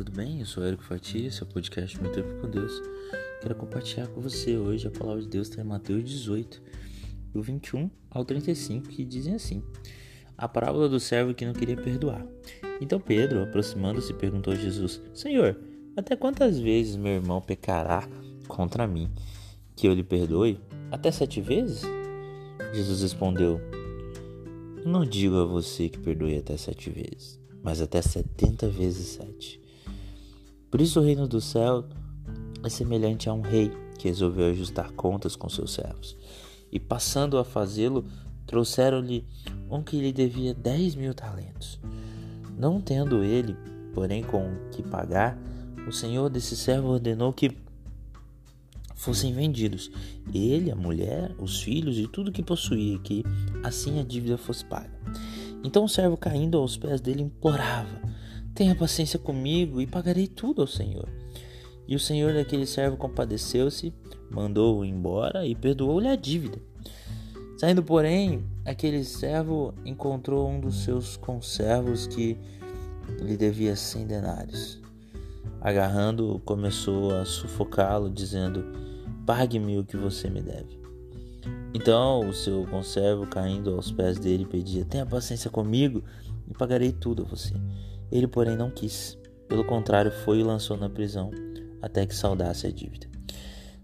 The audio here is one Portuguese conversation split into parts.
tudo bem? Eu sou Érico Fatia, seu podcast Meu Tempo com Deus. Quero compartilhar com você hoje a palavra de Deus está em Mateus 18, do 21 ao 35, que dizem assim: A parábola do servo que não queria perdoar. Então Pedro, aproximando-se, perguntou a Jesus: Senhor, até quantas vezes meu irmão pecará contra mim, que eu lhe perdoe? Até sete vezes? Jesus respondeu: Não digo a você que perdoe até sete vezes mas até setenta vezes sete. Por isso o reino do céu é semelhante a um rei que resolveu ajustar contas com seus servos. E passando a fazê-lo, trouxeram-lhe um que lhe devia dez mil talentos. Não tendo ele, porém, com que pagar, o senhor desse servo ordenou que fossem vendidos, ele, a mulher, os filhos e tudo que possuía, que assim a dívida fosse paga. Então o servo, caindo aos pés dele, implorava: Tenha paciência comigo e pagarei tudo ao Senhor. E o senhor daquele servo compadeceu-se, mandou-o embora e perdoou-lhe a dívida. Saindo, porém, aquele servo encontrou um dos seus conservos que lhe devia cem denários. Agarrando-o, começou a sufocá-lo, dizendo: Pague-me o que você me deve. Então o seu conservo, caindo aos pés dele, pedia: Tenha paciência comigo e pagarei tudo a você. Ele, porém, não quis. Pelo contrário, foi e lançou na prisão até que saudasse a dívida.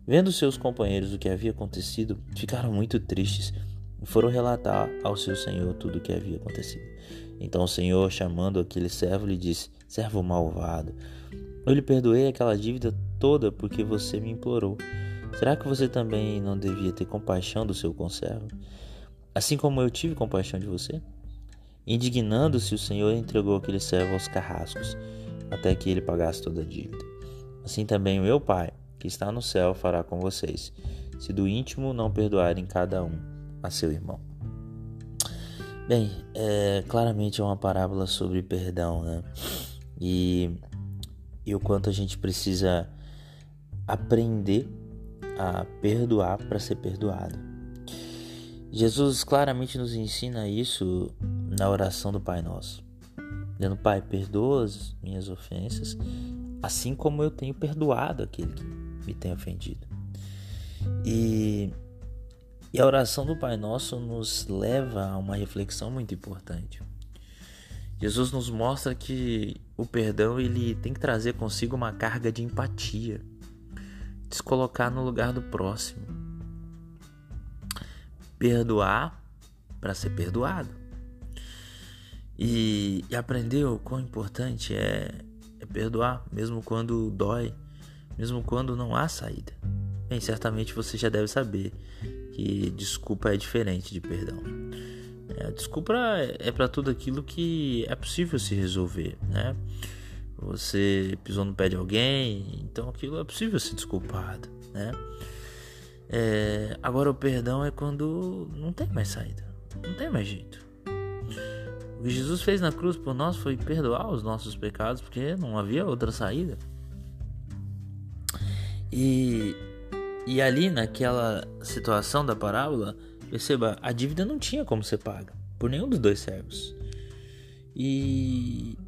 Vendo seus companheiros o que havia acontecido, ficaram muito tristes e foram relatar ao seu senhor tudo o que havia acontecido. Então o senhor, chamando aquele servo, lhe disse: Servo malvado, eu lhe perdoei aquela dívida toda porque você me implorou. Será que você também não devia ter compaixão do seu conservo? Assim como eu tive compaixão de você? Indignando-se, o Senhor entregou aquele servo aos carrascos, até que ele pagasse toda a dívida. Assim também o meu Pai, que está no céu, fará com vocês, se do íntimo não perdoarem cada um a seu irmão. Bem, é, claramente é uma parábola sobre perdão, né? E, e o quanto a gente precisa aprender a perdoar para ser perdoado. Jesus claramente nos ensina isso na oração do Pai Nosso. Dizendo, Pai, perdoa as minhas ofensas, assim como eu tenho perdoado aquele que me tem ofendido. E, e a oração do Pai Nosso nos leva a uma reflexão muito importante. Jesus nos mostra que o perdão ele tem que trazer consigo uma carga de empatia se colocar no lugar do próximo. Perdoar para ser perdoado. E, e, aprender o quão importante é, é perdoar, mesmo quando dói, mesmo quando não há saída. Bem, certamente você já deve saber que desculpa é diferente de perdão. É, desculpa é para tudo aquilo que é possível se resolver, né? você pisou no pé de alguém, então aquilo é possível ser desculpado, né? É, agora o perdão é quando não tem mais saída, não tem mais jeito. O que Jesus fez na cruz por nós foi perdoar os nossos pecados, porque não havia outra saída. E, e ali naquela situação da parábola, perceba, a dívida não tinha como ser paga por nenhum dos dois servos. E,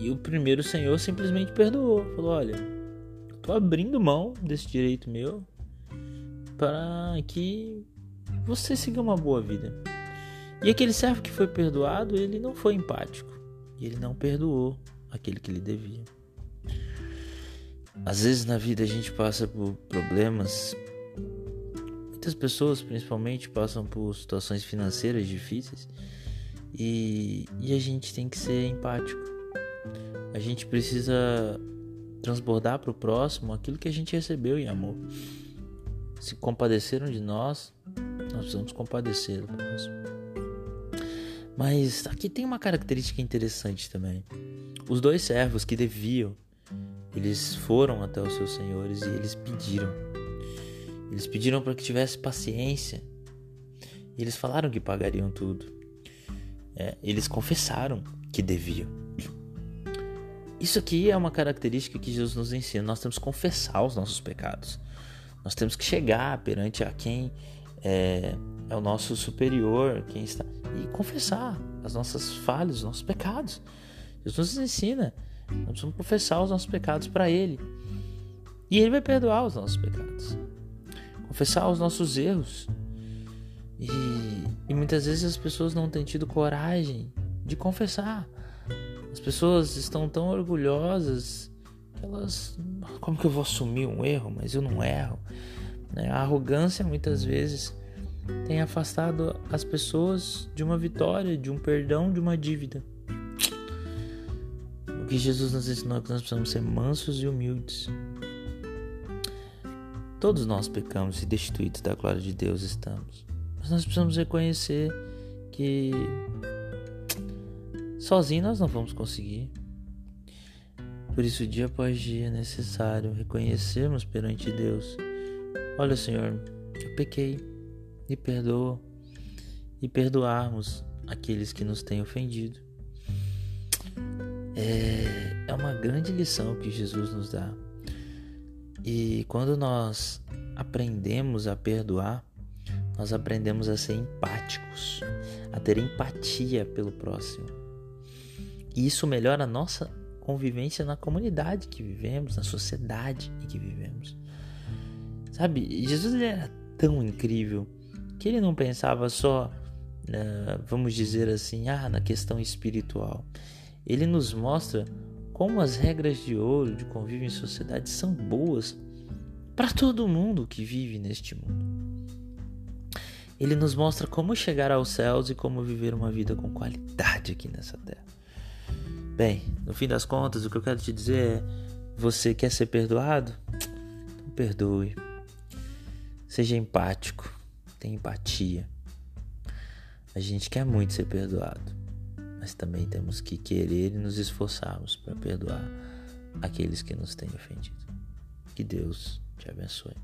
e o primeiro senhor simplesmente perdoou. Falou: Olha, eu tô abrindo mão desse direito meu para que você siga uma boa vida. E aquele servo que foi perdoado, ele não foi empático. E ele não perdoou aquele que lhe devia. Às vezes na vida a gente passa por problemas. Muitas pessoas, principalmente, passam por situações financeiras difíceis e, e a gente tem que ser empático. A gente precisa transbordar para o próximo aquilo que a gente recebeu em amor. Se compadeceram de nós, nós precisamos do próximo. Mas aqui tem uma característica interessante também. Os dois servos que deviam, eles foram até os seus senhores e eles pediram. Eles pediram para que tivesse paciência. E eles falaram que pagariam tudo é, eles confessaram que deviam. Isso aqui é uma característica que Jesus nos ensina. Nós temos que confessar os nossos pecados. Nós temos que chegar perante a quem é, é o nosso superior, quem está e confessar as nossas falhas, os nossos pecados. Jesus nos ensina Nós precisamos confessar os nossos pecados para Ele. E Ele vai perdoar os nossos pecados. Confessar os nossos erros. E, e muitas vezes as pessoas não têm tido coragem de confessar. As pessoas estão tão orgulhosas elas. Como que eu vou assumir um erro? Mas eu não erro. Né? A arrogância muitas vezes tem afastado as pessoas de uma vitória, de um perdão, de uma dívida. O que Jesus nos ensinou é que nós precisamos ser mansos e humildes. Todos nós pecamos e destituídos da glória de Deus estamos. Mas nós precisamos reconhecer que sozinho nós não vamos conseguir. Por isso, dia após dia, é necessário reconhecermos perante Deus: Olha, Senhor, eu pequei e perdoa e perdoarmos aqueles que nos têm ofendido. É, é uma grande lição que Jesus nos dá. E quando nós aprendemos a perdoar, nós aprendemos a ser empáticos, a ter empatia pelo próximo. E isso melhora a nossa convivência na comunidade que vivemos, na sociedade em que vivemos. Sabe, Jesus era tão incrível que ele não pensava só, vamos dizer assim, ah, na questão espiritual. Ele nos mostra como as regras de ouro de convívio em sociedade são boas para todo mundo que vive neste mundo. Ele nos mostra como chegar aos céus e como viver uma vida com qualidade aqui nessa terra. Bem, no fim das contas, o que eu quero te dizer é: você quer ser perdoado? Então perdoe. Seja empático tem empatia. A gente quer muito ser perdoado, mas também temos que querer e nos esforçarmos para perdoar aqueles que nos têm ofendido. Que Deus te abençoe.